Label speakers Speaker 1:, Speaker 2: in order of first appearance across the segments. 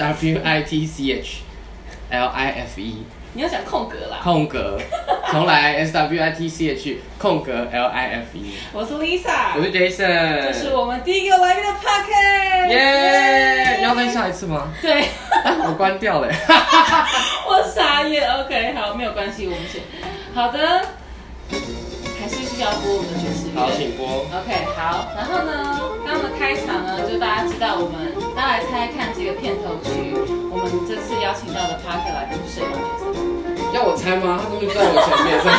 Speaker 1: W I T C H L I F E
Speaker 2: 你要讲空格啦。
Speaker 1: 空格，重来 S W I T C H 空格 L I F E。
Speaker 2: 我是 Lisa，
Speaker 1: 我是 Jason，
Speaker 2: 这是我们第一个来宾的 Podcast。
Speaker 1: 耶！你要再下一次吗？
Speaker 2: 对，
Speaker 1: 我关掉了。
Speaker 2: 我傻眼。OK，好，没有关系，我们先。好的，要播我们的爵士乐。
Speaker 1: 好，请播。
Speaker 2: OK，好，然后呢，刚刚的开场呢，就大家知道我们，大家来猜看这个片头曲，我们这次邀请到的 Parker 来宾是谁吗？
Speaker 1: 要我猜吗？他根本就在我前面，所以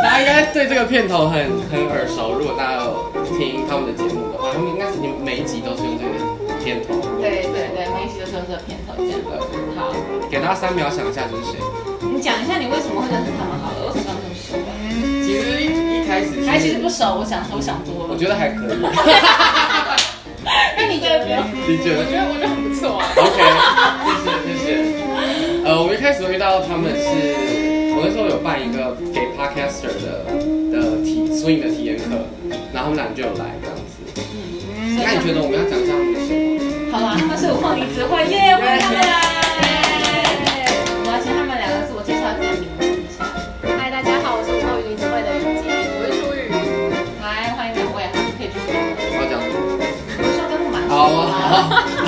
Speaker 1: 大家应该对这个片头很很耳熟。如果大家有听他们的节目的话，他们应该是每一集都是用这个片头。
Speaker 2: 对对对，每一集都是用这个片头这样。好，
Speaker 1: 给大家三秒想一下这是谁。
Speaker 2: 你讲一下你为什么会认识他们好了，为什么他们这么？
Speaker 1: 其实
Speaker 2: 其实不熟，我想我想多了。
Speaker 1: 我觉得还可以。
Speaker 2: 那你觉得不用？
Speaker 1: 你觉得？
Speaker 2: 我觉得我觉得很不错啊。
Speaker 1: OK，谢谢谢谢。呃，我一开始遇到他们是，我那时候有办一个给 Podcaster 的的体 swing 的体验课，然后他们俩就有来这样子。
Speaker 2: 嗯，
Speaker 1: 那你觉得我们要讲一下他们的谁吗？
Speaker 2: 好啦，他们是五凤梨子会耶，欢迎他们来。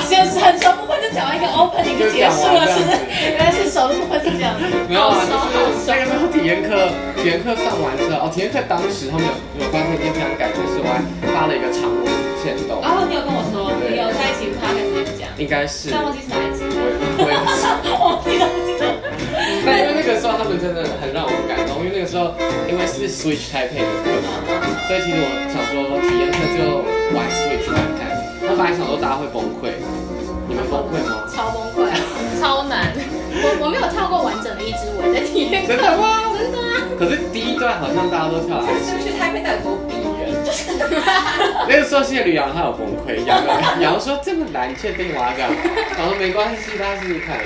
Speaker 2: 先是很熟部分就讲完一个 opening 就结束了，是不是？原来是熟的部分是这样。
Speaker 1: 没有就是
Speaker 2: 熟
Speaker 1: 那个时候体验课，体验课上完之后，哦，体验课当时他们有有发生一件非常感人的事，我还发了一个长文线动，
Speaker 2: 然后你有跟我说，你有在一起 podcast 也讲，
Speaker 1: 应该是，
Speaker 2: 但忘记是哪一集。
Speaker 1: 我也我也不知道。
Speaker 2: 我记得不记得。
Speaker 1: 但因为那个时候他们真的很让我感动，因为那个时候因为是 Switch Taipei 的课程，所以其实我想说体验课就玩 Switch 看看。我本来想说大家会崩溃，你们崩溃吗？
Speaker 3: 超崩溃，超难。我我没有跳过完整的一支舞在体验课，
Speaker 1: 真的吗？
Speaker 3: 真的啊。
Speaker 1: 可是第一段好像大家都跳来
Speaker 2: 是不是去台北到底多逼人？就 是
Speaker 1: 那个时候谢吕阳他有崩溃，杨 杨说这么难，确定我要干嘛，然后没关系，大家试试看。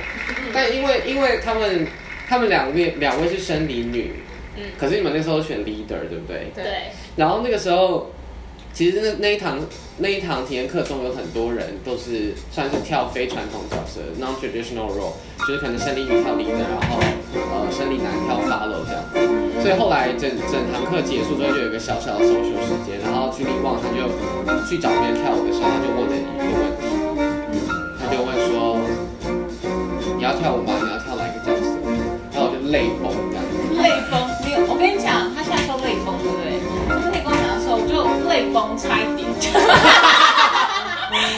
Speaker 1: 但因为因为他们他们两位两位是生理女，
Speaker 3: 嗯
Speaker 1: 可是你们那时候选 leader 对不对？
Speaker 3: 对，
Speaker 1: 然后那个时候，其实那那一堂那一堂体验课中有很多人都是算是跳非传统角色 （non traditional role），就是可能生理女跳 leader，然后呃生理男跳 follow 这样子。所以后来整整堂课结束之后，就有一个小小的 social 时间，然后去李旺他就去找别人跳舞的时候，他就问了一个问题，他就问说：“你要跳舞吗？你要跳哪一个角色？”然后我就泪崩这样
Speaker 2: 崩，差一点。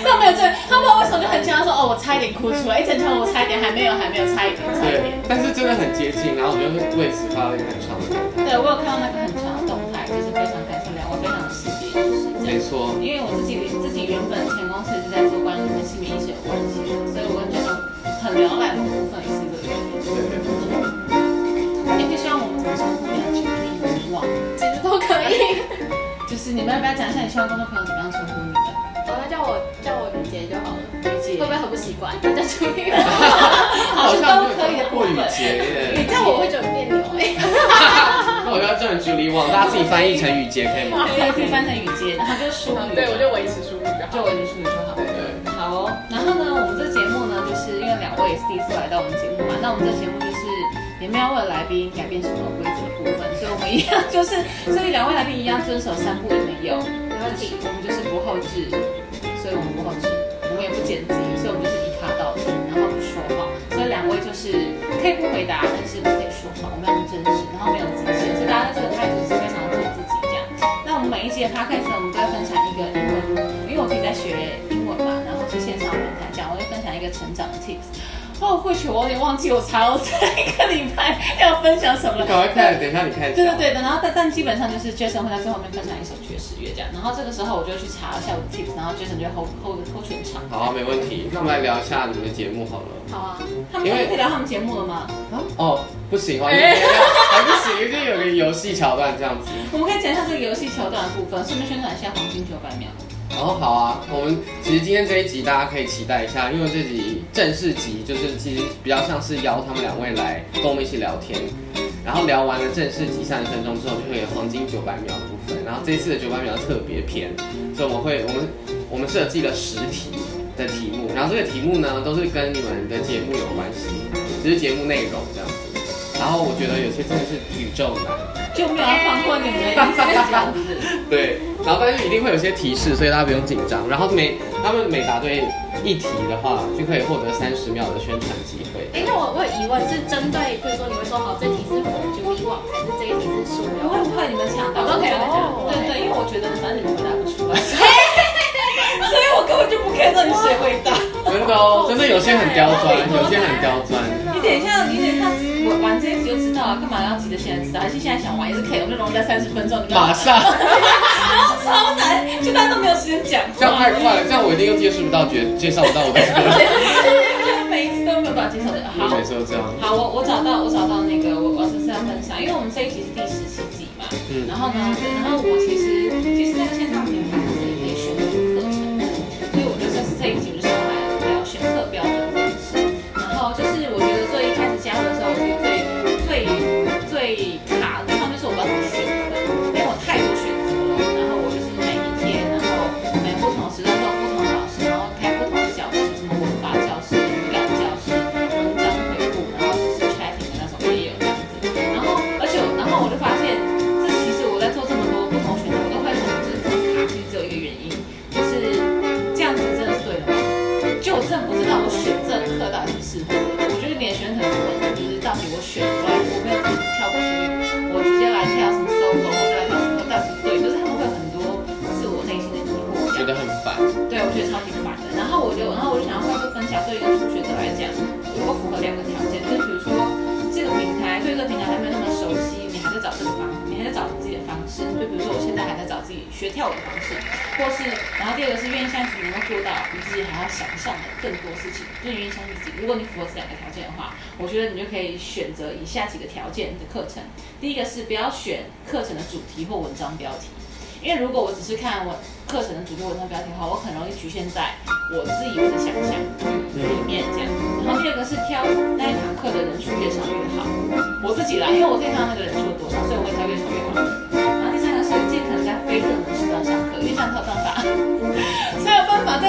Speaker 2: 但没有这，他问我为什么就很惊讶说，哦，我差一点哭出来，一整场我差一点，还没有，还没有，差一点，差一点。，
Speaker 1: 但是真的很接近，然后我就为此发了一个很长的动态。
Speaker 2: 对，我有看到那个很长的动态，就是非常感谢两位，非常的细节，就是这样。
Speaker 1: 没错。
Speaker 2: 因为我自己自己原本前公司是在做关于跟性别意识有关系的，所以我跟这种很聊赖的部分也是这个原因。
Speaker 1: 对对对。
Speaker 2: 也可以希望我们怎么称呼你啊？举例以往，
Speaker 3: 其实都可以。
Speaker 2: 就是你们要不要讲一下你希望观众朋友怎么样称呼你们？
Speaker 3: 哦，那叫我叫我雨洁就好了。
Speaker 2: 雨洁
Speaker 3: 会不会很不习惯？大家注意。
Speaker 2: 好像都可以的。
Speaker 1: 过雨节耶。
Speaker 3: 你这样我会觉得很别扭哎。
Speaker 1: 那我要叫你 Julie Wang，大家自己翻译成雨节可以吗？
Speaker 2: 对，自己翻成雨洁，然后就淑女，
Speaker 4: 对，我就维持淑女就好。
Speaker 2: 就维持淑女就好。
Speaker 1: 对。
Speaker 2: 好哦，然后呢，我们这节目呢，就是因为两位也是第一次来到我们节目嘛，那我们这节目就是也没有为了来宾改变什么规部分，所以我们一样 就是，所以两位来宾一样遵守三不一没有，
Speaker 3: 没问题。
Speaker 2: 我们就是不后置，所以我们不后置，我们也不剪辑，所以我们就是一卡到底，然后不说话，所以两位就是可以不回答，但是不可以说话，我们要很真实，然后没有极限，所以大家在这个态度是非常做自己这样。那我们每一集的 podcast 呢，我们都会分享一个英文，因为我自己在学英文嘛，然后是线上平台讲，我会分享一个成长的 tips。哦，或许我有点忘记我查了这一个礼拜要分享什么了。
Speaker 1: 赶快看，等一下你看一下。
Speaker 2: 对对对的，然后但但基本上就是 Jason 会在最后面分享一首爵士乐这样，然后这个时候我就去查一下我的 tips，然后 Jason 就会 hold hold hold 全场。
Speaker 1: 好，没问题。那我们来聊一下你们的节目好了。
Speaker 3: 好啊。
Speaker 2: 他们可以聊他们节目了吗？
Speaker 1: 哦，不行哦，你等一下还不行，就有个游戏桥段这样子。
Speaker 2: 我们可以讲一下这个游戏桥段的部分，顺便宣传一下黄金九百秒。
Speaker 1: 哦，好啊，我们其实今天这一集大家可以期待一下，因为这集正式集就是其实比较像是邀他们两位来跟我们一起聊天，然后聊完了正式集三十分钟之后，就会有黄金九百秒的部分，然后这一次的九百秒特别篇，所以我们会我们我们设计了十题，的题目，然后这个题目呢都是跟你们的节目有关系，只是节目内容这样。然后我觉得有些真的是宇宙难，
Speaker 2: 就没有要放过你们的意思这样子。
Speaker 1: 对，然后但是一定会有些提示，所以大家不用紧张。然后每他们每答对一题的话，就可以获得三十秒的宣传机会。
Speaker 3: 哎，那我我有疑问，是针对，比如说你会说好，这题是否就以往，还是这一题是素描？
Speaker 2: 不会不会，你们抢答。对对，因为我觉得反正你们回答不出来，所以我根本就不 care 到底谁回答。
Speaker 1: 真的哦，真的有些很刁钻，有些很刁钻。
Speaker 2: 你等一下，你等一下，我玩这一集就知道了，干嘛要急着现在知道？还是现在想玩也是可以，我们就容易在三十分钟。
Speaker 1: 马上。
Speaker 2: 然后超难，就大家都没有时间讲。
Speaker 1: 这样太快了，这样我一定又介绍不到，介介绍不到我的歌。
Speaker 2: 每一次都没有办法介绍的。好，
Speaker 1: 每次都这样。
Speaker 2: 好，我我找到，我找到那个，我我是是要分享，因为我们这一集是第十七集嘛。嗯。然后呢，然后我其实其实那个线上平台学跳舞的方式，或是，然后第二个是愿意相信能够做到你自己还要想象的更多事情，更愿意相信自己。如果你符合这两个条件的话，我觉得你就可以选择以下几个条件的课程。第一个是不要选课程的主题或文章标题。因为如果我只是看我课程的主题文章标题的话，我很容易局限在我自以为的想象里面这样。然后第二个是挑那一堂课的人数越少越好，我自己来，因为我可以看到那个人数多少，所以我会挑越少越好。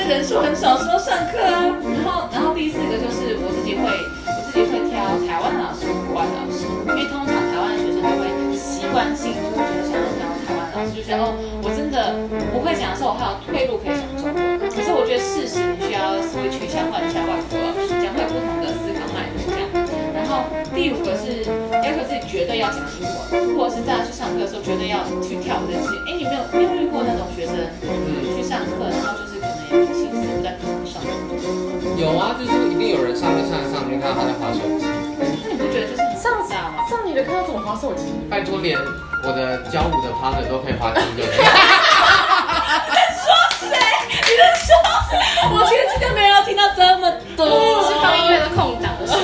Speaker 2: 人数很少时候上课啊。然后，然后第四个就是我自己会，我自己会挑台湾老师、国外老师，因为通常台湾的学生都会习惯性就会觉得想要挑台湾老师，就觉得哦，我真的不会讲的时候，我还有退路可以讲中文。可是我觉得事实需要 switch 一下，换一下外国老师，这样会有不同的思考脉络这样。然后第五个是要求自己绝对要讲英文，或者是大家去上课的时候绝对要去跳舞这件事情。哎，你没有没有遇过那种学生去上课，然后就是
Speaker 1: 有啊，就是一定有人上去上着上着就看到他在划手机。
Speaker 2: 那你不觉得就是
Speaker 3: 上
Speaker 2: 知道吗？
Speaker 3: 上你的课要怎么划手机？
Speaker 1: 拜托，连我的教舞的 partner 都可以划听的。
Speaker 2: 说谁？你在说？我觉得今天没人要听到这么多，
Speaker 3: 是放音乐的空档的时候。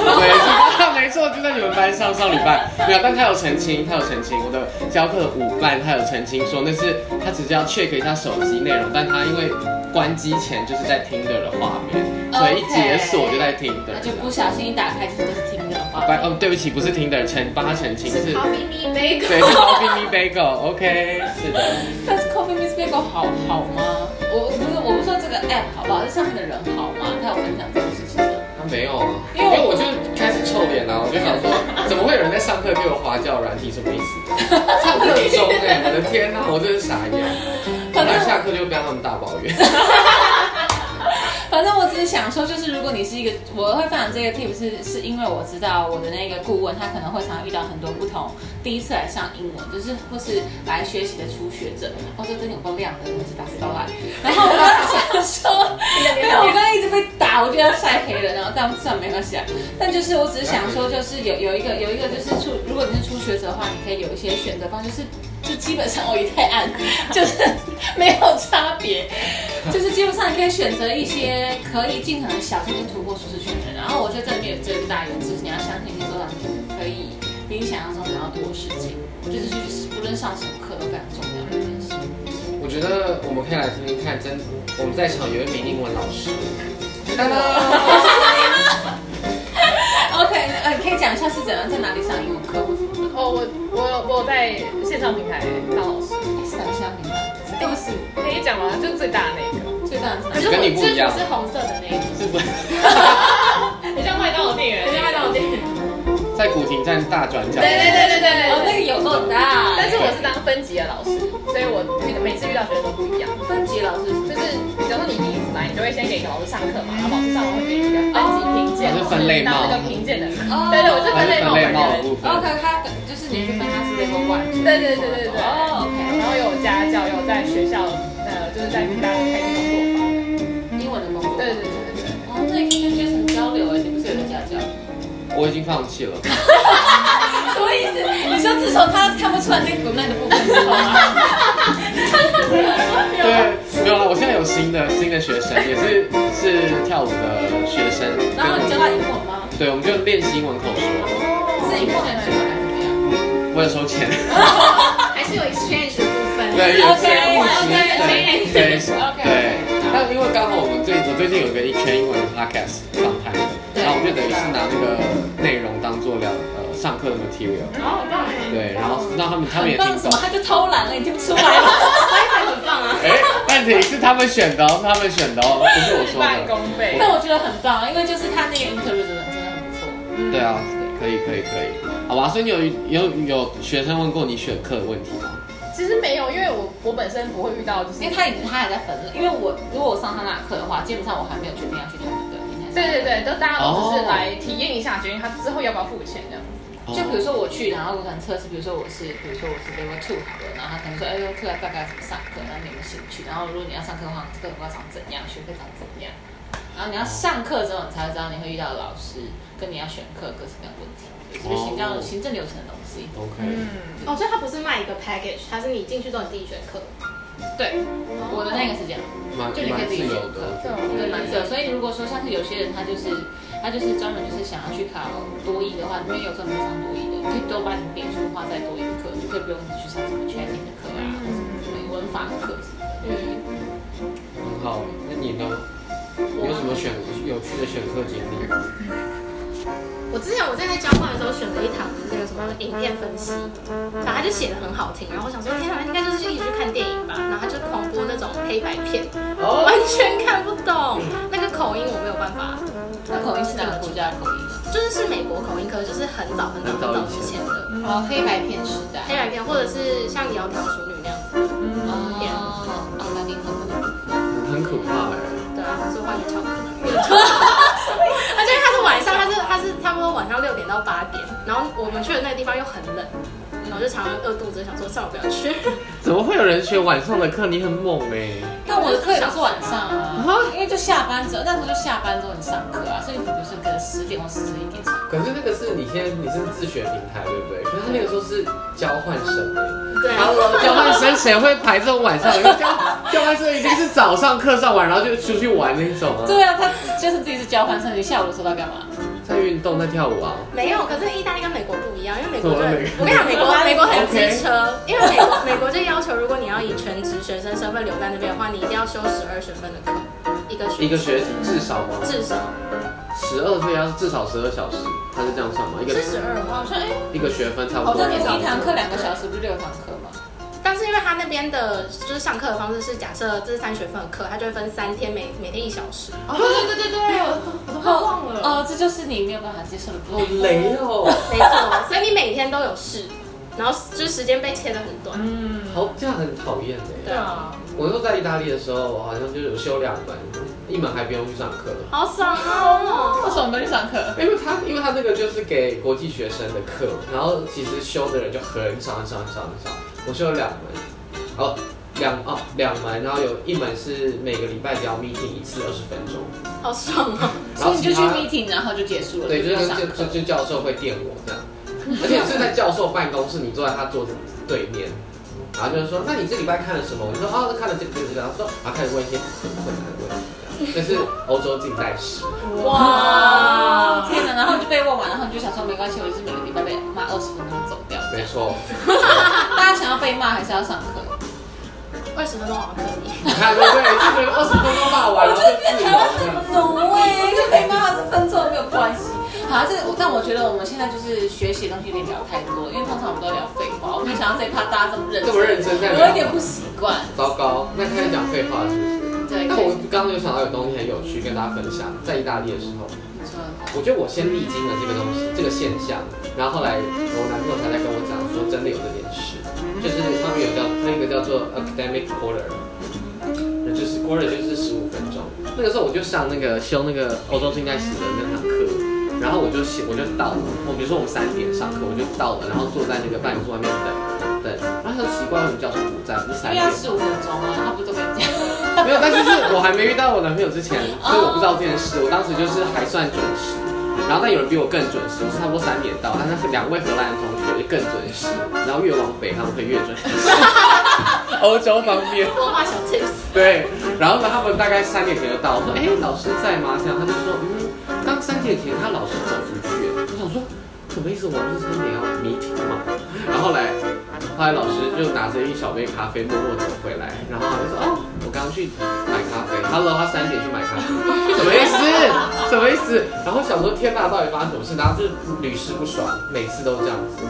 Speaker 1: 就在你们班上上礼拜没有，但他有澄清，他有澄清，我的教课的舞伴他有澄清说那是他只是要 check 一下手机内容，但他因为关机前就是在听的画面，所以一解锁就在听的，
Speaker 2: 就不小心一打开就是听的画
Speaker 1: 面。哦，对不起，不是听的，澄帮他澄清
Speaker 3: 是 Coffee Me Bagel，
Speaker 1: 对，是 Coffee Me Bagel，OK，是的。
Speaker 2: 但是 Coffee Me Bagel 好好吗？我不是，我不说这个 app 好不好，这上面的人好吗？他有分享这个事情吗？
Speaker 1: 他没有啊，因为我就臭脸啊，我就想说，怎么会有人在上课给我花教软体，什么意思？上课中哎，我的天哪，我真是傻眼。后来下课就跟他们大抱怨。
Speaker 2: 反正我只是想说，就是如果你是一个，我会分享这个 tip 是是因为我知道我的那个顾问他可能会常遇到很多不同第一次来上英文，就是或是来学习的初学者。哦，这真的有够亮的，真的是打死都来。然后我刚想说，没有，我刚刚一直被打，我就要晒黑了。然后但算没关系啊。但就是我只是想说，就是有有一个有一个就是初，如果你是初学者的话，你可以有一些选择方式，是就基本上我一太暗，就是没有差别，就是基本上你可以选择一些。可以尽可能小心去突破舒适圈的人，然后我觉得这里面有最大原则是你要相信你做到可以比你想象中还要多的事情。我觉得这是无论上什么课都非常重要的一件事。
Speaker 1: 我觉得我们可以来听听看，真我们在场有一名英文老师。
Speaker 2: 当当。呃，你可以讲一下是怎样在哪里上英文课？
Speaker 3: 哦，我我我在线上平台当老师。
Speaker 2: 是线上平台？
Speaker 3: 都是可以讲吗？就最大的那个。
Speaker 2: 最非常长
Speaker 3: 可。是我
Speaker 1: 跟你不一样
Speaker 3: 制服是红色的那一种，
Speaker 1: 是不是
Speaker 2: 很像麦当劳店员，
Speaker 3: 你像麦当劳店员。
Speaker 1: 在古亭站大转角？
Speaker 3: 对对对对对
Speaker 2: 哦，那个有够大。
Speaker 4: 但是我是当分级的老师，所以我遇每次遇到学生都不一样。
Speaker 2: 分级老师
Speaker 4: 就是，比如说你第一次来，你就会先给老师上课嘛，然后老师上完会给你一个分级评鉴，
Speaker 1: 哦是分类帽
Speaker 4: 那个评鉴的人。
Speaker 2: 哦
Speaker 4: 对对，我是分类帽
Speaker 1: 分类
Speaker 4: 本人。
Speaker 1: 帽的部分。
Speaker 2: OK，他就是你去分他是 level one。
Speaker 4: 对对对对对。
Speaker 2: 哦，OK，
Speaker 4: 然后有家教，有在学校，呃，就是在大家开心工作坊。
Speaker 2: 英文的工作。
Speaker 4: 对对对对对。
Speaker 2: 哦，那你可以跟学生交流哎，你不是有个家教？
Speaker 1: 我已经放弃了。
Speaker 2: 什么意思？你说自从他看不出来那个滚蛋的部分之后吗？
Speaker 1: 对，没有了。我现在有新的新的学生，也是是跳舞的学生。
Speaker 2: 然后你教他英文吗？
Speaker 1: 对，我们就练习英文口说。
Speaker 2: 是英文还是怎么样？
Speaker 1: 我有收钱。
Speaker 3: 还是有 exchange 的部分。
Speaker 1: 对，有些
Speaker 2: OK，
Speaker 1: 物质
Speaker 2: OK，
Speaker 1: 对对
Speaker 2: OK
Speaker 1: 对。那因为刚好我们最我最近有一个一圈英文的 podcast 访谈，然后我们就等于是拿那个内容当做聊呃上课的 material，
Speaker 3: 哦，很棒哎，
Speaker 1: 对，然后让他们他们也听懂。
Speaker 2: 他就偷懒了，你听不出来吗？
Speaker 1: 题是他们选的哦，是他们选的哦，不是我说
Speaker 4: 半
Speaker 1: 的。
Speaker 4: 工费。
Speaker 2: 但我觉得很棒，因为就是他那个 interview 真的真的很不错。
Speaker 1: 对啊，可以可以可以，好吧。所以你有有有学生问过你选课的问题吗？
Speaker 4: 其实没有，因为我我本身不会遇到，就是
Speaker 2: 因为他已经他还在粉了，因为我如果我上他那课的话，基本上我还没有决定要去他们的平台上。
Speaker 4: 对对对，都大家都是来体验一下，决定他之后要不要付钱这样子。
Speaker 2: 就比如说我去，然后我可能测试，比如说我是，比如说我是 level two 好了，然后他可能说，哎呦，课大概怎么上课，然后你有没有兴趣？然后如果你要上课的话，这个课长怎样，学费长怎样？然后你要上课之后，你才会知道你会遇到的老师，跟你要选课各式各样的问题，就是行政行政流程的东西。
Speaker 1: OK，
Speaker 4: 嗯，
Speaker 3: 哦，所以它不是卖一个 package，它是你进去之后你自己选课。
Speaker 2: 对，我的那个是这样。就你可以自己选
Speaker 1: 蛮自由的
Speaker 2: 课。对，蛮自由。所以如果说像是有些人他就是他就是专门就是想要去考多艺的话，因为有专门上多艺的，你可以多把你点数花在多艺的课，就可以不用去上什么 chatting 的课啊，或者什么文法的课什么的。
Speaker 3: 嗯，
Speaker 1: 很好。那你呢？你有什么选有趣的选课经历？
Speaker 3: 我之前我在交换的时候选了一堂那个什么影片分析，然后他就写的很好听，然后我想说天啊，应该就是一直去看电影吧，然后他就狂播那种黑白片，
Speaker 1: 哦
Speaker 3: 完全看不懂，那个口音我没有办法，
Speaker 2: 那口音是哪个国家的口音呢？
Speaker 3: 就是是美国口音，可是就是很早很早很早之前的
Speaker 2: 哦，黑白片时代。
Speaker 3: 黑白片，或者是像窈窕淑女那样子，
Speaker 2: 哦，哦，那你很可能。
Speaker 1: 很可怕哎。
Speaker 3: 对啊，说话 就巧克力。而且他是晚上，他是差不多晚上六点到八点，然后我们去的那个地方又很冷，然后就常常饿肚子，想说算了不要去。
Speaker 1: 怎么会有人学晚上的课？你很猛哎。
Speaker 2: 但我的课也都是晚上啊，因为就下班之后，那时候就下班之后你上课啊，所以你比如说可能十点或十一点上。
Speaker 1: 可是那个是你现在你是自学平台对不对？可是他那个时候是交换生哎。
Speaker 3: 对，
Speaker 1: 交换生谁会排这种晚上？因为交交换生一定是早上课上完，然后就出去玩那种啊，
Speaker 2: 对啊，他就是自己是交换生，你下午的时候在干嘛？
Speaker 1: 动，在跳舞啊。
Speaker 3: 没有，可是意大利跟美国不一样，因为美国就我跟你讲，美国美国很机车，因为美国美国就要求，如果你要以全职学生身份留在那边的话，你一定要修十二学分的课，一个学
Speaker 1: 一个学期至少吗？
Speaker 3: 至少
Speaker 1: 十二岁要是至少十二小时，他是这样算吗？一个
Speaker 3: 是十二吗？
Speaker 2: 好像哎，
Speaker 1: 一个学分差不
Speaker 2: 好
Speaker 1: 多。
Speaker 2: 像也是一堂课两个小时，不是六堂课吗？
Speaker 3: 但是因为他那边的就是上课的方式是，假设这是三学分的课，他就会分三天，每每天一小时。
Speaker 2: 哦，对对对对对，我我都忘了。哦，这就是你没有办法接受的部
Speaker 1: 好。雷哦！
Speaker 3: 没错，所以你每天都有事，然后就是时间被切得很短。
Speaker 4: 嗯，
Speaker 1: 好，这样很讨厌哎。
Speaker 3: 对啊，
Speaker 1: 我那时候在意大利的时候，我好像就有修两门，一门还不用去上课。
Speaker 3: 好爽哦！
Speaker 2: 为什么没去上课？
Speaker 1: 因为他，因为他那个就是给国际学生的课，然后其实修的人就很少很少很少很少。我修了两门，哦，两哦两门，然后有一门是每个礼拜只要 meeting 一次二十分钟，
Speaker 3: 好爽哦！
Speaker 1: 然
Speaker 2: 所以你就去
Speaker 1: 他
Speaker 2: meeting，然后就结束了，
Speaker 1: 对，就就就。就教授会电我这样，而且是在教授办公室，你坐在他桌子对面，然后就是说，那你这礼拜看了什么？我就说哦，看了这个这个这个，然后说，然后开始问一些很困难的问题，这样这是欧洲近代史。
Speaker 2: 哇，天哪！然后就被问完，然后你就想说没关系，我就是每个礼拜被骂二十分钟走掉。
Speaker 1: 没错，
Speaker 2: 大家想要被骂还是要上课？
Speaker 3: 二十分钟好像可以。
Speaker 1: 你看对不对？就觉得二十分钟骂完，然后就自由这样。
Speaker 2: 懂哎，就被骂二十分钟没有关系。好，这但我觉得我们现在就是学习的东西有点聊太多，因为通常我们都聊废话，我没想到这一趴大家这么认真，
Speaker 1: 这么认真在聊
Speaker 2: 我有点不习惯。
Speaker 1: 糟糕，那开始讲废话是不是？刚刚有想到有东西很有趣跟大家分享，在意大利的时候，我觉得我先历经了这个东西，这个现象，然后后来我男朋友才来跟我讲说，真的有这件事，就是上面有叫那个叫做 academic quarter，就是 quarter 就是十五分钟。那个时候我就上那个修那个欧洲近代史的那堂课，然后我就写我就到了，我比如说我们三点上课，我就到了，然后坐在那个办公室外面等等，然后他说奇怪，为什么教授不在？不是三点？
Speaker 2: 十五分钟啊，他不都跟你讲？
Speaker 1: 没有，但是是我还没遇到我男朋友之前，所以我不知道这件事。我当时就是还算准时，然后但有人比我更准时，我是差不多三点到，但是两位荷兰的同学就更准时，然后越往北他们会越准时。欧洲方面，
Speaker 3: 罗马小 tips，
Speaker 1: 对，然后呢，他们大概三点前就到，我说，哎、老师在吗？这样他就说，嗯，刚三点前他老师走出去，我想说。什么意思？我们是三点要 meeting 吗？然后后来，后来老师就拿着一小杯咖啡默默走回来，然后他就说：“哦，我刚去买咖啡。”Hello，他三点去买咖啡，什么意思？什么意思？然后想说天哪，到底发生什么事？然后就屡试不爽，每次都这样子。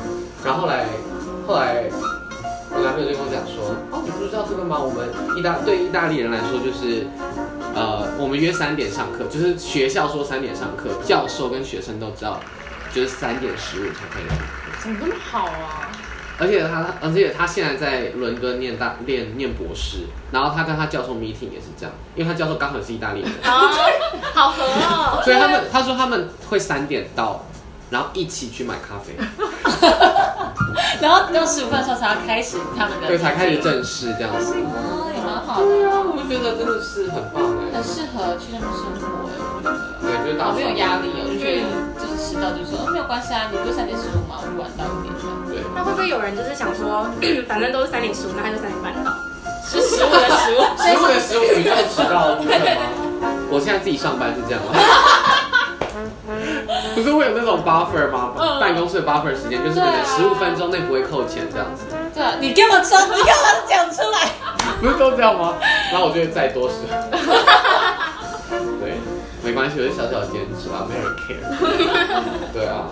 Speaker 1: 然后后来，后来我男朋友就跟我讲说：“哦，你不知道这个吗？我们意大对意大利人来说就是。”呃，我们约三点上课，就是学校说三点上课，教授跟学生都知道，就是三点十五才可以上课。
Speaker 2: 怎么这么好啊？
Speaker 1: 而且他，而且他现在在伦敦念大念念博士，然后他跟他教授 meeting 也是这样，因为他教授刚好是意大利人，
Speaker 3: 哦，好合哦，
Speaker 1: 所以他们他说他们会三点到，然后一起去买咖啡，
Speaker 2: 然后到十五分的时候才要开始他们的，
Speaker 1: 对，才开始正式这样子。
Speaker 2: 哦，也蛮好的，
Speaker 1: 对啊，我觉得真的是很棒哎
Speaker 2: 很，适合去那边生活哎，我觉得。
Speaker 1: 对，就是大
Speaker 2: 没有压力哦，我就觉得就是迟到就说、哦、没有关系啊，你不是三点十五这样。
Speaker 1: 对。
Speaker 3: 那会不会有人就是想说，反正都是三点十五，那他就三点半到，是十五的十五，
Speaker 1: 十五的十五，你就是迟到的部分吗？我现在自己上班是这样吗？不是会有那种 buffer 吗？
Speaker 2: 嗯
Speaker 1: 办公室的 buffer 时间就是可能十五分钟内不会扣钱这样子，
Speaker 2: 对啊，你干嘛说？你干嘛讲出来？
Speaker 1: 不是都这样吗？然后我就会再多十。对，没关系，我就小小的坚持啊，没有人 care。对啊，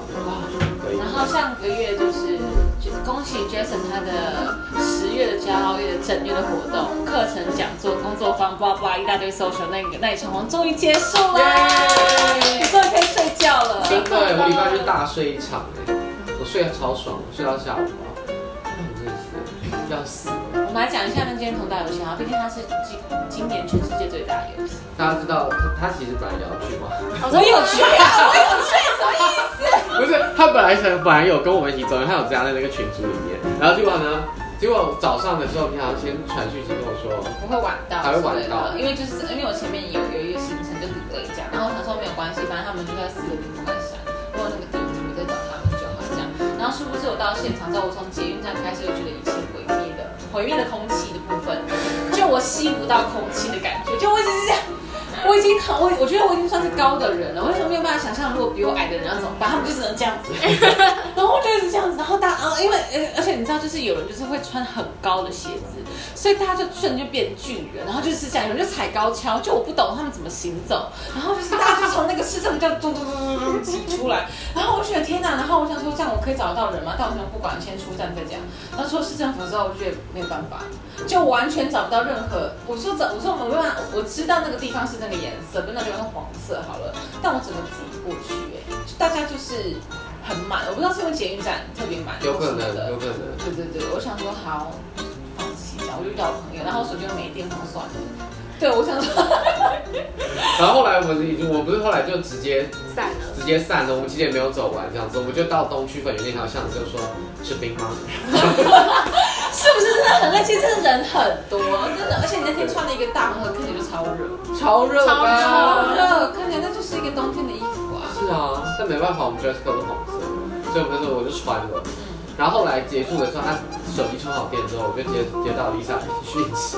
Speaker 1: 可以。
Speaker 2: 然后上个月就是，就恭喜 Jason 他的十月的骄傲月的整月的活动、课程、讲座、工作坊，叭叭一大堆 social 那个那一场终于结束了，你终于可以睡觉了。
Speaker 1: 真的，我礼拜就大睡一场哎，我睡得超爽，我睡到下午啊，我真的是要死了。
Speaker 2: 我们来讲一下那间同大游戏啊，毕竟它是今今年全世界最大的游戏。
Speaker 1: 大家知道他他其实本来也要去吗？
Speaker 2: 我说有去啊，
Speaker 1: 他本来想本来有跟我们一起走，他有加在那个群组里面，然后结果呢，结果早上的时候，你好像先传讯息跟我说，
Speaker 2: 我会晚到，
Speaker 1: 还会晚到
Speaker 2: 因为就是因为我前面有有一个行程就 delay 这样，然后我想说没有关系，反正他们就在四个地方在闪，我有那个地图我再找他们就好这样。然后殊不知我到现场之后，我从捷运站开始就觉得一切毁灭的毁灭的空气的部分，就我吸不到空气的感觉，就我一直是这样。我已经很我我觉得我已经算是高的人了，我为什么没有办法想象如果比我矮的人要怎么办？他们就只能这样子，然后我就一直这样子，然后大啊，因为呃而且你知道，就是有人就是会穿很高的鞋子，所以大家就瞬间就变巨人，然后就是这样，有人就踩高跷，就我不懂他们怎么行走，然后就是大家就从那个市政这样咚咚咚咚咚挤出来，然后我就觉得天哪，然后我想说这样我可以找得到人吗？但我想不管，先出站再讲。然后出了市政府之后，我觉得没有办法，就完全找不到任何。我说找，我说我没办法，我知道那个地方是那个颜色，跟那个地方是黄色好了，但我怎么挤过去、哎，大家就是很满，我不知道是因为捷运站特别满，
Speaker 1: 有可能
Speaker 2: 的
Speaker 1: 有可能
Speaker 2: 对对对，我想说好，放弃这样，我就叫我朋友，然后我手机又没电，我算了。对，我想说，
Speaker 1: 然后后来我们已经，我不是后来就直接
Speaker 3: 散了。
Speaker 1: 直接散了，我们其实也没有走完这样子，我们就到东区粉圆那条巷子，就说吃冰吗？
Speaker 2: 真的很累？其实真的人很多，真的，而且你那天穿了一个大红的，看起来就超热，
Speaker 1: 超热
Speaker 3: 超
Speaker 2: 热，看起来那就是一个冬天的衣服啊。
Speaker 1: 是啊，但没办法，我们 dress code 是红色，所以我们那时候我就穿了。然后后来结束的时候，他手机充好电之后，我就接接到 Lisa 的讯息，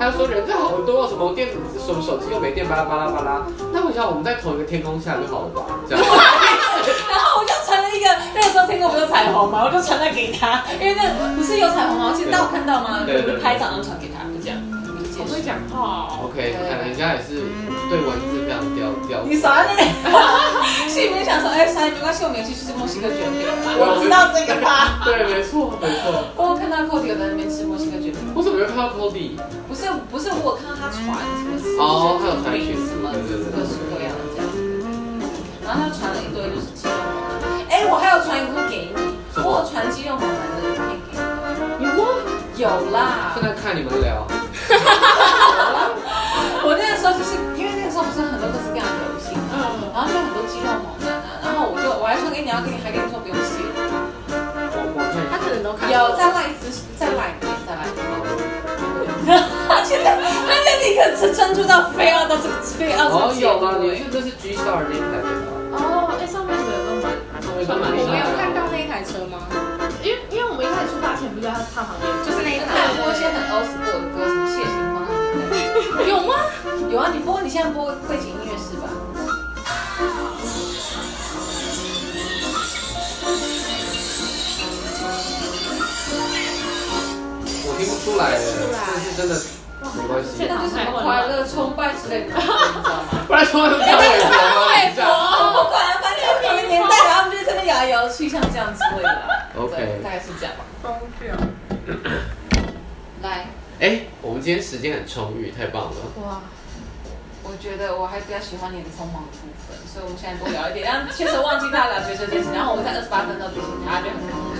Speaker 1: 他就说人在好多，什么电什么手机又没电，巴拉巴拉巴拉。那我想我们在同一个天空下就好了吧？这样。
Speaker 2: 那个时候天空不是彩虹吗？我就传了给他，因为那不是有彩虹吗？其实大家有看到吗？
Speaker 1: 对对对
Speaker 2: 拍照然后传给他，就这样。就结束
Speaker 4: 好会讲话哦。
Speaker 1: OK，看人家也是对文字非常雕雕。
Speaker 2: 你少在那里，心里面想说，哎，啥也没关系，我们一起去吃墨西哥卷饼。我知道这个吧？
Speaker 1: 对，没错，没错。
Speaker 2: 我有看到 Cody 有在那边吃墨西哥卷饼。
Speaker 1: 我怎么没有看到 Cody？
Speaker 2: 不是不是，我有看到他传什么
Speaker 1: 哦他有传
Speaker 2: 什么各式各样的这样，然后他传了一堆就是肌肉我还有传一个给你，我有传肌肉猛男的影片给你，
Speaker 1: 有吗？
Speaker 2: 有啦
Speaker 1: 现，在看你们聊，
Speaker 2: 我那个时候就是因为那个时候不是很多各式各样的流行嘛，然后就很多肌肉猛男啊，然后我就我还说给你，要给你还跟你说不用谢，
Speaker 1: 我我看。
Speaker 3: 他可能都看过
Speaker 2: 有在赖斯在赖里面在赖里面。现在，他就立刻是专注到非要到这个非要
Speaker 1: 哦，
Speaker 2: 这个
Speaker 1: 有啊，
Speaker 2: 节目
Speaker 1: 你看这是 G Star 那台对吧？
Speaker 3: 哦，哎，上面我没有看到那一台车吗？
Speaker 5: 因为因为我们一开始出发前不是在他旁边，
Speaker 3: 就是那一
Speaker 2: 他
Speaker 3: 台
Speaker 2: 有播一些很 old school 的歌，什么谢霆锋。
Speaker 3: 有吗？
Speaker 2: 有啊，你播，你现在播背景音乐是吧？
Speaker 1: 我听不出来耶，但是真的没关系。
Speaker 2: 那就是什么快乐崇拜之类的，你知道吗？
Speaker 1: 不然说他们拍微博吗？你这样
Speaker 2: 我不管了，反正有个年代，然后他们就在那摇来摇去，像这样之类的啦。
Speaker 1: OK
Speaker 2: 对大概是这样吧。
Speaker 5: 疯掉。
Speaker 2: 来，
Speaker 1: 哎，我们今天时间很充裕，太棒了。
Speaker 5: 哇，
Speaker 2: 我觉得我还比较喜欢你的匆忙的部分，所以我们现在多聊一点，让确实忘记大家聊角色这件事，然后我们在二十八分钟提醒他，就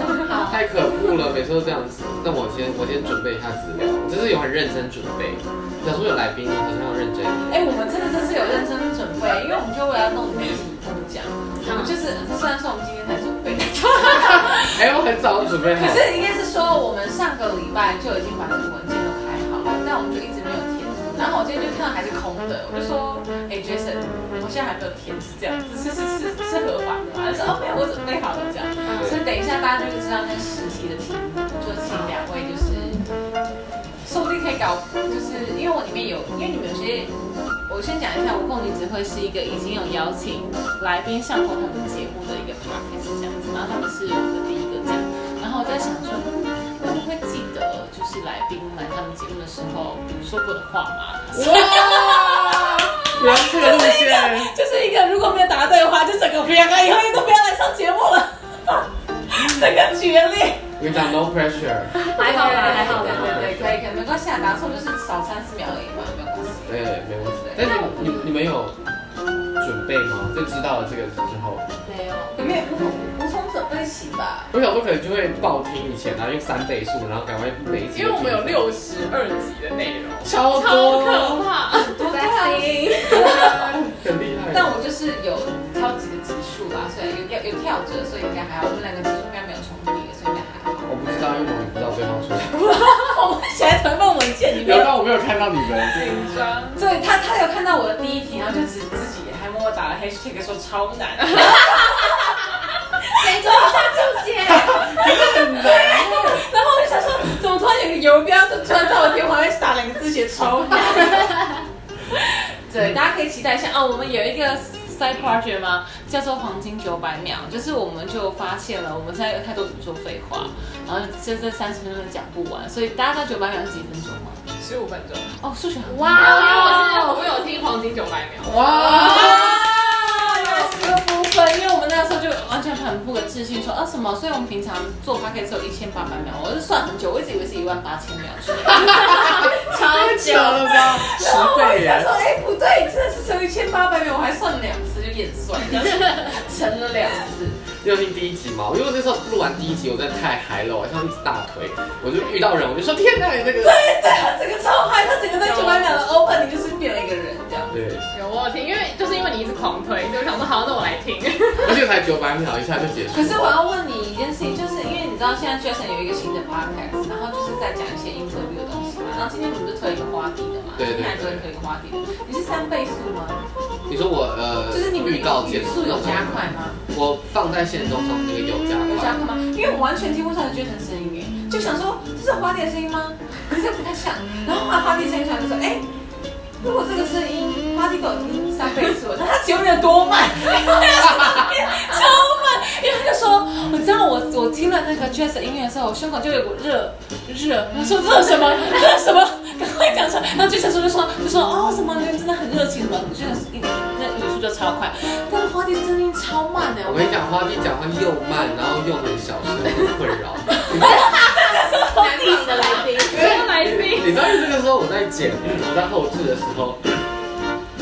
Speaker 2: 很好。
Speaker 1: 太可恶了，每次都这样子。那我先我先准备一下资料，我这是有很认真准备。想说有来宾，好像要认真一点。
Speaker 2: 哎、我们真的这次准备
Speaker 1: 好
Speaker 2: 可。是应该是说我们上个礼拜就已经把那个文件都开好了，但我们就一直没有填。然后我今天就看到还是空的，我就说，哎、j a s o n 我现在还没有填，是这样，是是是是合法的吗？他说哦没有，我准备好了这样。所以等一下大家就会知道那实习的题目，就请两位就是，说不定可以搞，就是因为我里面有，因为你们有些。我先讲一下，无共女只会是一个已经有邀请来宾上过他们节目的一个 podcast 这样子，然后他们是我们的第然后我在想说，我会不会记得就是来宾来他们节目的时候说过的话吗？
Speaker 1: 哇！原来这个路线，
Speaker 2: 就是一个如果没有答对的话，就整个不要看，以后都不要来上节目了，整个决裂。
Speaker 1: 我跟你讲，no pressure。
Speaker 3: 还好啦，还好
Speaker 2: 对
Speaker 3: 啦。
Speaker 2: 对对，可以可以，没关系啊，答错就是少三四秒而已嘛，没有关系。
Speaker 1: 对，没问题。但是你你们有准备吗？就知道了这个之后，
Speaker 3: 没有。
Speaker 2: 你们也无从无从准备起吧？
Speaker 1: 我想说可能就会爆听以前啊，用三倍速，然后赶快每一集。
Speaker 5: 因为我们有六十二集的内容，
Speaker 1: 超
Speaker 5: 超
Speaker 1: 多，
Speaker 5: 可怕。
Speaker 2: 多对啊
Speaker 1: 很厉害。
Speaker 2: 但我就是有超级的集数啦，所以有有有跳着，所以应该还好。我们两个集数应该没有重叠，所以应该还好。
Speaker 1: 我不知道，因为我不知道对方说什么。
Speaker 2: 我们写在传送文件里面
Speaker 1: 有，但我没有看到你们。
Speaker 5: 紧张。
Speaker 2: 对他他有看到我的第一题，然后就只自己还默默打了 hashtag 说超难。然后我就想说，怎么突然有个游标就突然在我天花板打两个字写超难？对，大家可以期待一下哦。我们有一个 side project 吗？叫做黄金九百秒，就是我们就发现了，我们现在有太多宇宙废话，然后这这三十分钟讲不完，所以大家知道九百秒是几分钟吗？
Speaker 5: 十五分钟。
Speaker 2: 哦，数学很
Speaker 3: 哇
Speaker 5: 因为我是我有听黄金九百秒。
Speaker 1: 哇！
Speaker 2: 啊，原来是这个部分，因为我们那时候就完全很不可置信，说啊什么？所以我们平常做 p d c a s 有一千八百秒，我是算很久，我一直以为是一万八千秒。
Speaker 3: 超
Speaker 1: 久了吧，十倍耶！
Speaker 2: 他说：“哎、不对，真的是只有一千八百秒，我还算两次，就演算，乘了两次。
Speaker 1: 你有听第一集吗？因为我那时候录完第一集，我真的太嗨了，我像一只大腿，我就遇到人，我就说天哪，你那个
Speaker 2: 对对，他整个超嗨，他整个在九百秒的 open，你就是变了一个人。
Speaker 1: 对，
Speaker 5: 有我有听，因为就是因为你一直狂推，所以我想说好，那我来听。
Speaker 1: 而且才九百秒，一下就结束。
Speaker 2: 可是我要问你一件事情，就是因为你知道现在 Jason 有一个新的 podcast，然后就是在讲一些 interview 的东西嘛。然后今天你们就推一个花地的嘛，
Speaker 1: 对
Speaker 2: 今天还昨天推一个花地的，你是三倍速吗？
Speaker 1: 你说我呃，
Speaker 2: 就是你们
Speaker 1: 预告剪
Speaker 2: 语速有加快吗？
Speaker 1: 我放在线中上那个有加快，
Speaker 2: 有加快吗？因为我完全听不出来 Jason 声音哎，就想说这是花地的声音吗？可是又不太像。然后后来花地声音出来就说，哎、如果这个声音花地都已经三倍速了，那他节目有多慢？超慢！因为他就说，我知道我我听了那个 jazz 的音乐的时候，我胸口就有股热热，他说热什么 热什么，赶快讲出来。然后 jazz 说就说就说哦什么真的很热情什么，jazz 一那语速就超快，但是花地声音超慢的，
Speaker 1: 我跟你讲，花弟讲话又慢，然后又很小声，很困扰。
Speaker 3: 难搞的来宾。
Speaker 5: 没有来宾，
Speaker 1: 你知道，这个时候我在剪，我在后置的时候，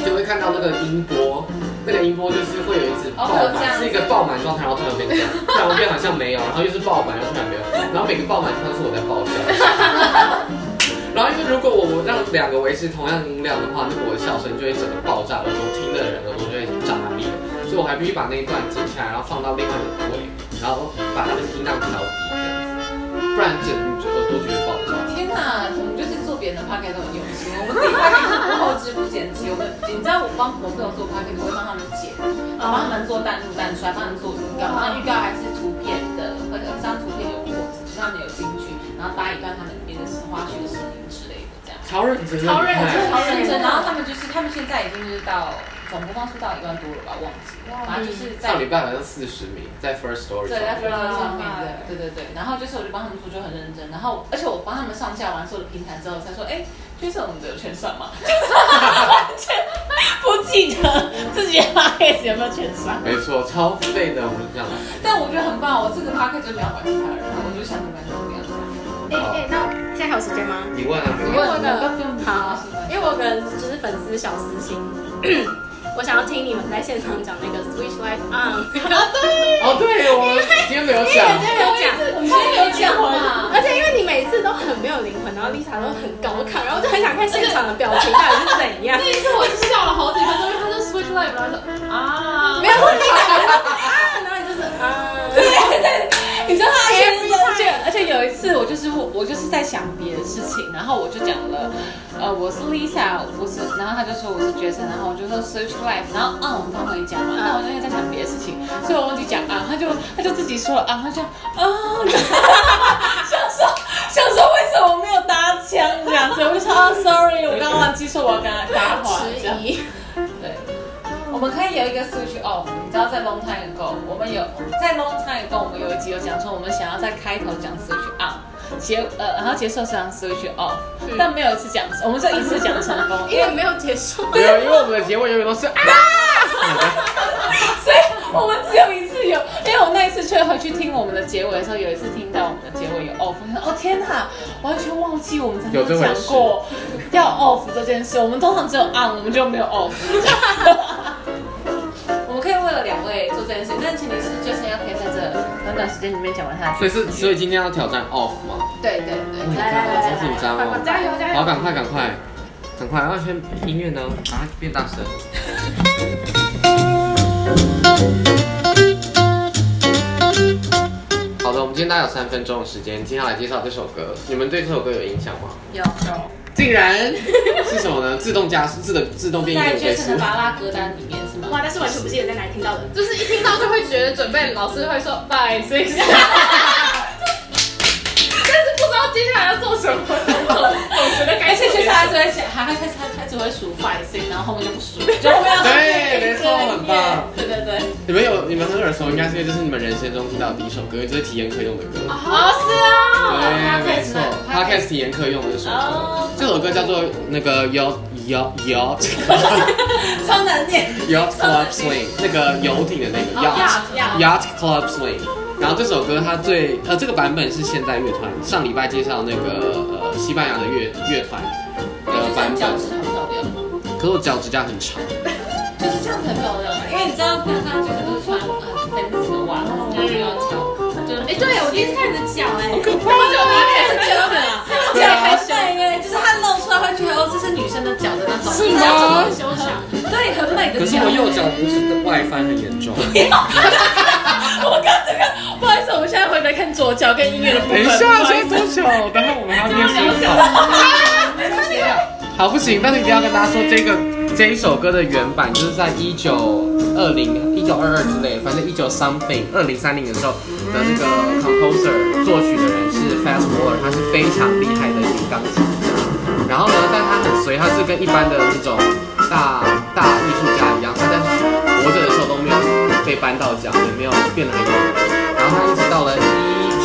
Speaker 1: 就会看到那个音波，那个音波就是会有一直爆满，是一个爆满状态，然后突然变这样，突然变好像没有，然后又是爆满，又突然没有，然后每个爆满都是我在爆笑。然后因为如果我我让两个维持同样音量的话，那个我的笑声就会整个爆炸，耳朵听的人耳朵就会炸裂，所以我还必须把那一段剪下来，然后放到另外一个位，然后把它的音量调低这样子，不然整耳朵就会爆
Speaker 2: 别人的 p o c a s t 都很用心，我们自己 p o c a s t 不后置不剪辑，我们你知道我帮我朋友做 p o c a s t 我会帮他们剪，然后帮他们做弹幕、弹出来，帮他们做预告，然后预告还是图片的，或者这张图片有过他们有进去，然后搭一段他们里面的花絮的声音之类的这样。
Speaker 1: 超认真，
Speaker 3: 超认真
Speaker 2: 超认真，然后他们就是他们现在已经就是到总播放出到一万多了吧，忘记了，反正就是在
Speaker 1: 上礼拜好像四十名，在 First Story
Speaker 2: 对，在
Speaker 1: 上
Speaker 2: f
Speaker 1: 面
Speaker 2: i r 上面的，对对对。然后就是我就帮他们做，就很认真。然后而且我帮他们上架完所有的平台之后，才说，哎，就是我们的有全上吗？不记得自己的 p o c a 有没有全上。
Speaker 1: 没错，超废的，我们这样。
Speaker 2: 但我觉得很棒，我这个 p o c a 就没有管其他人，我就想怎么样就怎么样。
Speaker 3: 哎哎，那现在还有时间吗？
Speaker 1: 你问啊，没
Speaker 3: 因为
Speaker 1: 问。
Speaker 3: 我有个
Speaker 2: 不用
Speaker 3: 好，因为我有个就是粉丝小私心，我想要听你们在现场讲那个 Switch Life On，
Speaker 1: 哦，对，我们今天没有讲。
Speaker 3: 今天没有讲。
Speaker 2: 我们今天没有讲嘛？
Speaker 3: 而且因为你每次都很没有灵魂，然后 Lisa 都很高亢，然后就很想看现场的表情到底是怎样。
Speaker 2: 那一次我就笑了好几分钟，因为他就 Switch Life，然后说啊，
Speaker 3: 没有，问题啊，然后你就是啊，对对
Speaker 2: 你知道他而且有一次我就是我就是在想别的事情，然后我就讲了，呃，我是 Lisa，我是，然后他就说我是 Jason，然后我就说 Switch Life，然后啊，我们刚会讲嘛，那我就在想别的事情，所以我忘记讲啊，他就他就自己说了啊，他就啊，想说想说为什么我没有搭腔这样子，我就说啊，sorry，我刚刚忘记说我要跟他搭话。对，我们可以有一个 switch off。你知道，在 long time ago，我们有在 long time ago，我们有一集有讲说，我们想要在开头讲 switch on，结呃，然后结束是讲 switch off，、但没有一次讲，我们这一次讲成功，
Speaker 3: 因为没有结束。
Speaker 1: 没有，因为我们的结尾永远都是啊。
Speaker 2: 所以我们只有一次有，因为我那一次却回去听我们的结尾的时候，有一次听到我们的结尾有 off，哦天哪，完全忘记我们曾经讲过要 off 这件事，我们通常只有 on，我们就没有 off。件事，但前提是 Jason 要可以在这短短时间里面讲完他的。
Speaker 1: 所以是，所以今天要挑战 off 吗？
Speaker 2: 对对对，
Speaker 3: 来来来来
Speaker 1: 好紧张哦
Speaker 3: 加油加油！
Speaker 1: 好，赶快，赶快，赶快！要先音乐呢，把它变大声。好的，我们今天大概有三分钟的时间，接下来介绍这首歌。你们对这首歌有印象吗？
Speaker 3: 有有
Speaker 1: 竟然是什么呢？自动加速，自动自动变
Speaker 2: 在
Speaker 1: 音乐
Speaker 2: Jason 的巴拉歌单里面是吗？
Speaker 3: 哇，但是完全不记得在哪里听到的。
Speaker 4: 就是一听到就会觉得准备，老师会说不知道接下来要做什么，总总觉得该
Speaker 2: 而且
Speaker 4: 做点
Speaker 2: 就是他只会写，还会他他他只会数。five 然后后面就不数，就后面要
Speaker 1: 对。没错很棒
Speaker 2: 对对对。
Speaker 1: 你们有你们很耳熟，应该是因为这是你们人生中听到的第一首歌，因为这是体验课用的歌。
Speaker 2: 哦，是啊，
Speaker 1: 对，没错，Podcast 体验课用的这首歌
Speaker 2: 哦，
Speaker 1: 这首歌叫做那个 Yacht Yacht Yacht
Speaker 2: 超难念。
Speaker 1: Yacht Club Swing，那个游艇的那个 Yacht Yacht Club Swing。然后这首歌它最呃这个版本是现代乐团，上礼拜介绍那个呃西班牙的乐乐团的版本，
Speaker 2: 脚趾很漂亮，
Speaker 1: 可是我脚指甲很长，
Speaker 2: 就是这样很漂亮。因为你知道，平常就是都穿很 fancy 的袜子，然后又要跳，就是
Speaker 3: 哎，对我第一次看你的脚，哎，
Speaker 2: 我就一开始觉得很，而且很美耶，就是它露出来会觉得哦，这是女生的脚的那种，
Speaker 1: 是吗
Speaker 3: 很修长。
Speaker 2: 对，很美的脚。
Speaker 1: 可是我右脚拇指外翻很严重。
Speaker 2: 我刚这个，们现在回来看左脚跟音乐的部分。
Speaker 1: 等一下，现在多久？等会我们还要念书 好。好不行，但是一定要跟大家说，这个这一首歌的原版就是在一九二零、一九二二之类，反正一九 something 二零三零的时候的那个 composer 作曲的人是 Fast Waller，他是非常厉害的一个钢琴家。然后呢，但他很随，他是跟一般的那种大大艺术家一样，他在活着的时候都没有被搬到奖，也没有变得很有名。然后他一直到了一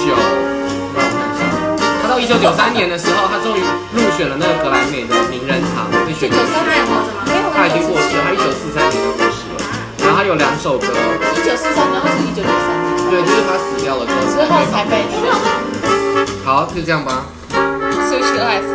Speaker 1: 九，让我看一下，他到一九九三年的时候，他终于入选了那个格莱美的名人堂，被选进去。
Speaker 3: 九三还活着吗？
Speaker 2: 没有，
Speaker 1: 他已经过世了，他一九四三年就过世了。然后他有两首歌，
Speaker 2: 一九四三，然后是一九九三年
Speaker 1: 对，就是他死掉了之后
Speaker 2: 之后才被
Speaker 1: 好，就这样吧。
Speaker 2: Switch Life。